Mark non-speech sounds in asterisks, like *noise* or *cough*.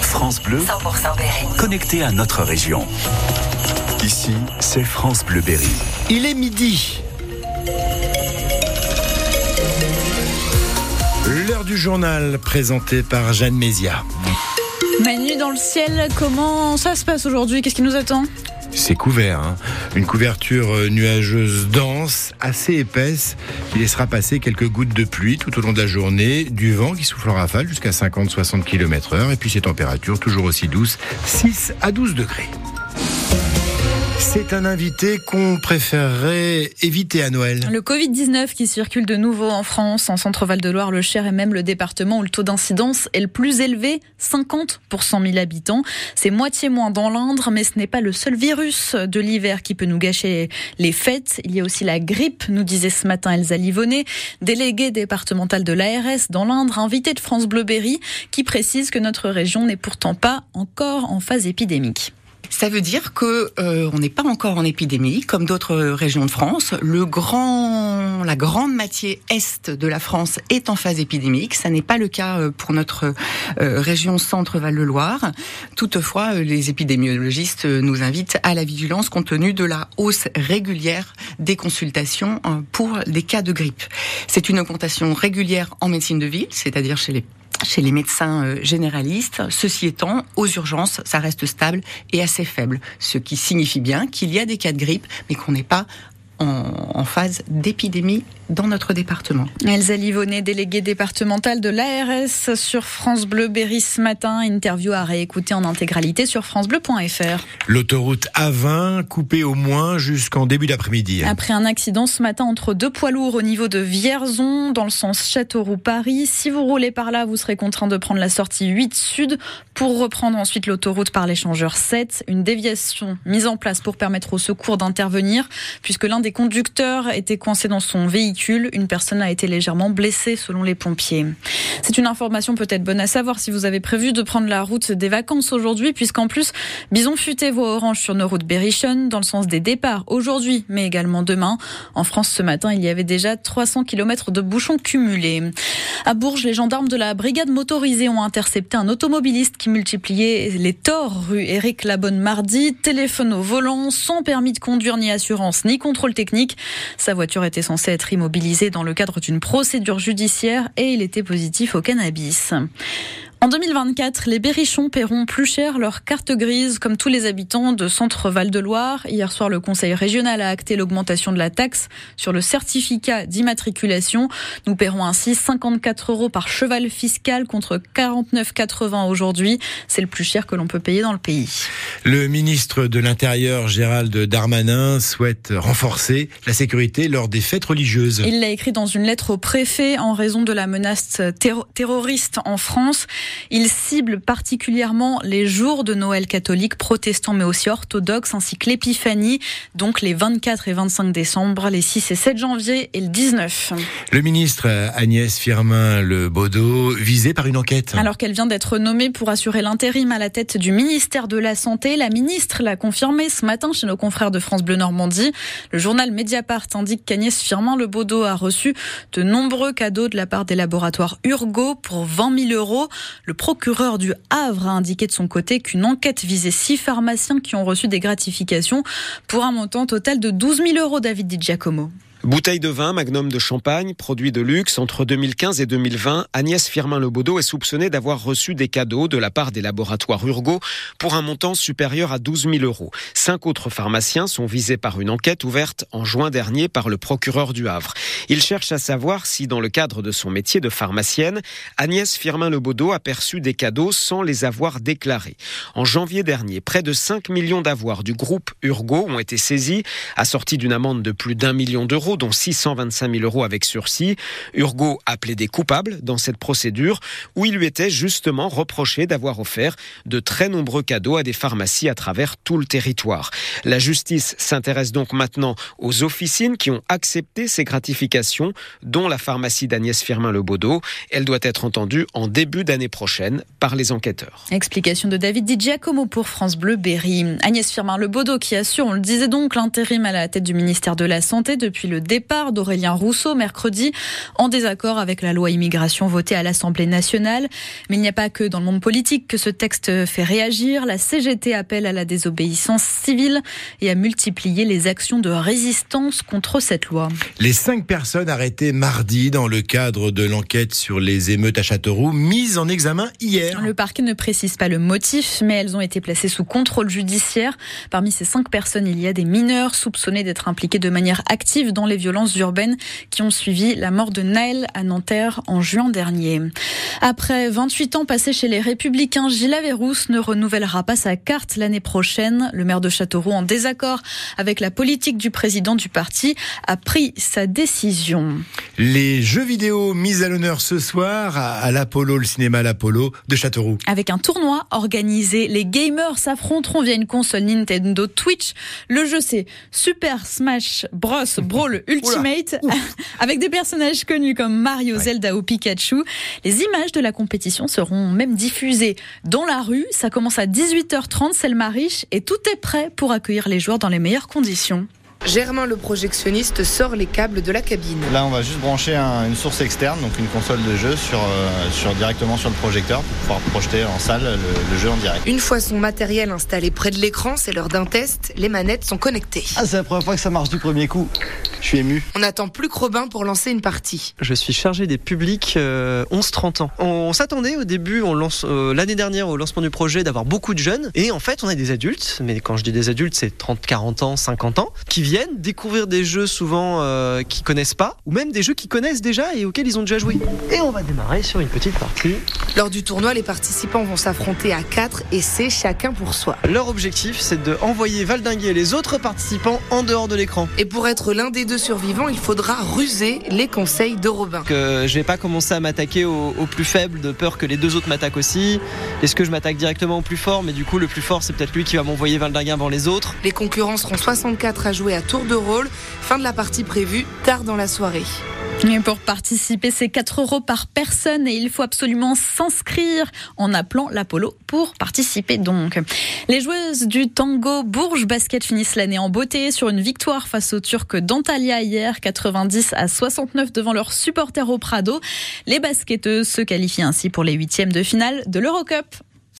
France Bleu, 100% Berry. connecté à notre région. Ici, c'est France Bleu Berry. Il est midi. L'heure du journal présenté par Jeanne Mézia. Manu dans le ciel, comment ça se passe aujourd'hui? Qu'est-ce qui nous attend? C'est couvert, hein. une couverture euh, nuageuse dense, assez épaisse, qui laissera passer quelques gouttes de pluie tout au long de la journée, du vent qui souffle en rafale jusqu'à 50-60 km heure, et puis ces températures toujours aussi douces, 6 à 12 degrés. C'est un invité qu'on préférerait éviter à Noël. Le Covid-19 qui circule de nouveau en France, en Centre-Val de Loire, le Cher est même le département où le taux d'incidence est le plus élevé, 50 pour 100 000 habitants. C'est moitié moins dans l'Indre, mais ce n'est pas le seul virus de l'hiver qui peut nous gâcher les fêtes. Il y a aussi la grippe, nous disait ce matin Elsa Livonnet, déléguée départementale de l'ARS dans l'Indre, invitée de France Bleu Berry, qui précise que notre région n'est pourtant pas encore en phase épidémique. Ça veut dire que euh, on n'est pas encore en épidémie, comme d'autres régions de France. Le grand, la grande moitié est de la France est en phase épidémique. Ça n'est pas le cas euh, pour notre euh, région Centre-Val-de-Loire. Toutefois, euh, les épidémiologistes nous invitent à la vigilance compte tenu de la hausse régulière des consultations euh, pour les cas de grippe. C'est une augmentation régulière en médecine de ville, c'est-à-dire chez les chez les médecins euh, généralistes. Ceci étant, aux urgences, ça reste stable et assez faible, ce qui signifie bien qu'il y a des cas de grippe, mais qu'on n'est pas en, en phase d'épidémie dans notre département. Elsa Livonnet, déléguée départementale de l'ARS sur France Bleu Berry ce matin. Interview à réécouter en intégralité sur francebleu.fr. L'autoroute A20 coupée au moins jusqu'en début d'après-midi. Après un accident ce matin entre deux poids lourds au niveau de Vierzon, dans le sens Châteauroux-Paris, si vous roulez par là, vous serez contraint de prendre la sortie 8 sud pour reprendre ensuite l'autoroute par l'échangeur 7. Une déviation mise en place pour permettre aux secours d'intervenir, puisque l'un des conducteurs était coincé dans son véhicule. Une personne a été légèrement blessée selon les pompiers. C'est une information peut-être bonne à savoir si vous avez prévu de prendre la route des vacances aujourd'hui, puisqu'en plus, Bison Futé voit orange sur nos routes Berrichon dans le sens des départs aujourd'hui, mais également demain. En France, ce matin, il y avait déjà 300 km de bouchons cumulés. À Bourges, les gendarmes de la brigade motorisée ont intercepté un automobiliste qui multipliait les torts rue Éric Labonne mardi, téléphone au volant, sans permis de conduire ni assurance ni contrôle technique. Sa voiture était censée être immobilisé dans le cadre d'une procédure judiciaire et il était positif au cannabis. En 2024, les Berrichons paieront plus cher leur carte grise, comme tous les habitants de Centre-Val de Loire. Hier soir, le Conseil régional a acté l'augmentation de la taxe sur le certificat d'immatriculation. Nous paierons ainsi 54 euros par cheval fiscal contre 49,80 aujourd'hui. C'est le plus cher que l'on peut payer dans le pays. Le ministre de l'Intérieur, Gérald Darmanin, souhaite renforcer la sécurité lors des fêtes religieuses. Il l'a écrit dans une lettre au préfet en raison de la menace terro terroriste en France. Il cible particulièrement les jours de Noël catholiques, protestants mais aussi orthodoxes, ainsi que l'épiphanie, donc les 24 et 25 décembre, les 6 et 7 janvier et le 19. Le ministre Agnès Firmin Le Baudot, visé par une enquête. Alors qu'elle vient d'être nommée pour assurer l'intérim à la tête du ministère de la Santé, la ministre l'a confirmé ce matin chez nos confrères de France Bleu Normandie. Le journal Mediapart indique qu'Agnès Firmin Le Baudot a reçu de nombreux cadeaux de la part des laboratoires Urgo pour 20 000 euros. Le procureur du Havre a indiqué de son côté qu'une enquête visait six pharmaciens qui ont reçu des gratifications pour un montant total de 12 000 euros, David Di Giacomo. Bouteille de vin, magnum de champagne, produit de luxe. Entre 2015 et 2020, Agnès Firmin-Lebaudot est soupçonnée d'avoir reçu des cadeaux de la part des laboratoires Urgo pour un montant supérieur à 12 000 euros. Cinq autres pharmaciens sont visés par une enquête ouverte en juin dernier par le procureur du Havre. Il cherche à savoir si, dans le cadre de son métier de pharmacienne, Agnès Firmin-Lebaudot a perçu des cadeaux sans les avoir déclarés. En janvier dernier, près de 5 millions d'avoirs du groupe Urgo ont été saisis, assortis d'une amende de plus d'un million d'euros dont 625 000 euros avec sursis. Urgo a plaidé coupable dans cette procédure où il lui était justement reproché d'avoir offert de très nombreux cadeaux à des pharmacies à travers tout le territoire. La justice s'intéresse donc maintenant aux officines qui ont accepté ces gratifications, dont la pharmacie d'Agnès Firmin-Lebaudot. Elle doit être entendue en début d'année prochaine par les enquêteurs. Explication de David Di Giacomo pour France Bleu Berry. Agnès Firmin-Lebaudot qui assure, on le disait donc, l'intérim à la tête du ministère de la Santé depuis le départ d'Aurélien Rousseau mercredi, en désaccord avec la loi immigration votée à l'Assemblée nationale. Mais il n'y a pas que dans le monde politique que ce texte fait réagir. La CGT appelle à la désobéissance civile et à multiplier les actions de résistance contre cette loi. Les cinq personnes arrêtées mardi dans le cadre de l'enquête sur les émeutes à Châteauroux, mises en examen hier. Le parquet ne précise pas le motif, mais elles ont été placées sous contrôle judiciaire. Parmi ces cinq personnes, il y a des mineurs soupçonnés d'être impliqués de manière active dans les violences urbaines qui ont suivi la mort de Naël à Nanterre en juin dernier. Après 28 ans passés chez les Républicains, Gilles Averrousse ne renouvellera pas sa carte l'année prochaine. Le maire de Châteauroux, en désaccord avec la politique du président du parti, a pris sa décision. Les jeux vidéo mis à l'honneur ce soir à l'Apollo, le cinéma l'Apollo de Châteauroux. Avec un tournoi organisé, les gamers s'affronteront via une console Nintendo Twitch. Le jeu c'est Super Smash Bros Brawl *laughs* Ultimate *laughs* avec des personnages connus comme Mario, Zelda ou Pikachu. Les images de la compétition seront même diffusées dans la rue. Ça commence à 18h30, c'est le Mariche et tout est prêt pour accueillir les joueurs dans les meilleures conditions. Germain le projectionniste sort les câbles de la cabine. Là on va juste brancher une source externe, donc une console de jeu sur, euh, sur, directement sur le projecteur pour pouvoir projeter en salle le, jeu en direct. Une fois son matériel installé près de l'écran, c'est l'heure d'un test, les manettes sont connectées. Ah c'est la première fois que ça marche du premier coup. Je suis ému. On attend plus que Robin pour lancer une partie. Je suis chargé des publics 11-30 euh, ans. On, s'attendait au début, on lance euh, l'année dernière au lancement du projet d'avoir beaucoup de jeunes et en fait on a des adultes, mais quand je dis des adultes c'est 30, 40 ans, 50 ans, qui viennent découvrir des jeux souvent euh, qu'ils connaissent pas, ou même des jeux qu'ils connaissent déjà et auxquels ils ont déjà joué. Et on va démarrer sur une petite partie. Lors du tournoi, les participants vont s'affronter à 4 et c'est chacun pour soi. Leur objectif, c'est de envoyer valdinguer les autres participants en dehors de l'écran. Et pour être l'un des deux survivants, il faudra ruser les conseils de Robin. Que je vais pas commencer à m'attaquer au, plus faible de peur que les deux autres m'attaquent aussi. Est-ce que je m'attaque directement au plus fort? Mais du coup, le plus fort, c'est peut-être lui qui va m'envoyer valdinguer avant les autres. Les concurrents seront 64 à jouer à tour de rôle. Fin de la partie prévue tard dans la soirée. Et pour participer, c'est 4 euros par personne et il faut absolument s'inscrire en appelant l'Apollo pour participer donc. Les joueuses du tango Bourges Basket finissent l'année en beauté sur une victoire face aux Turcs d'Antalya hier, 90 à 69 devant leurs supporters au Prado. Les basketteuses se qualifient ainsi pour les huitièmes de finale de l'Eurocup.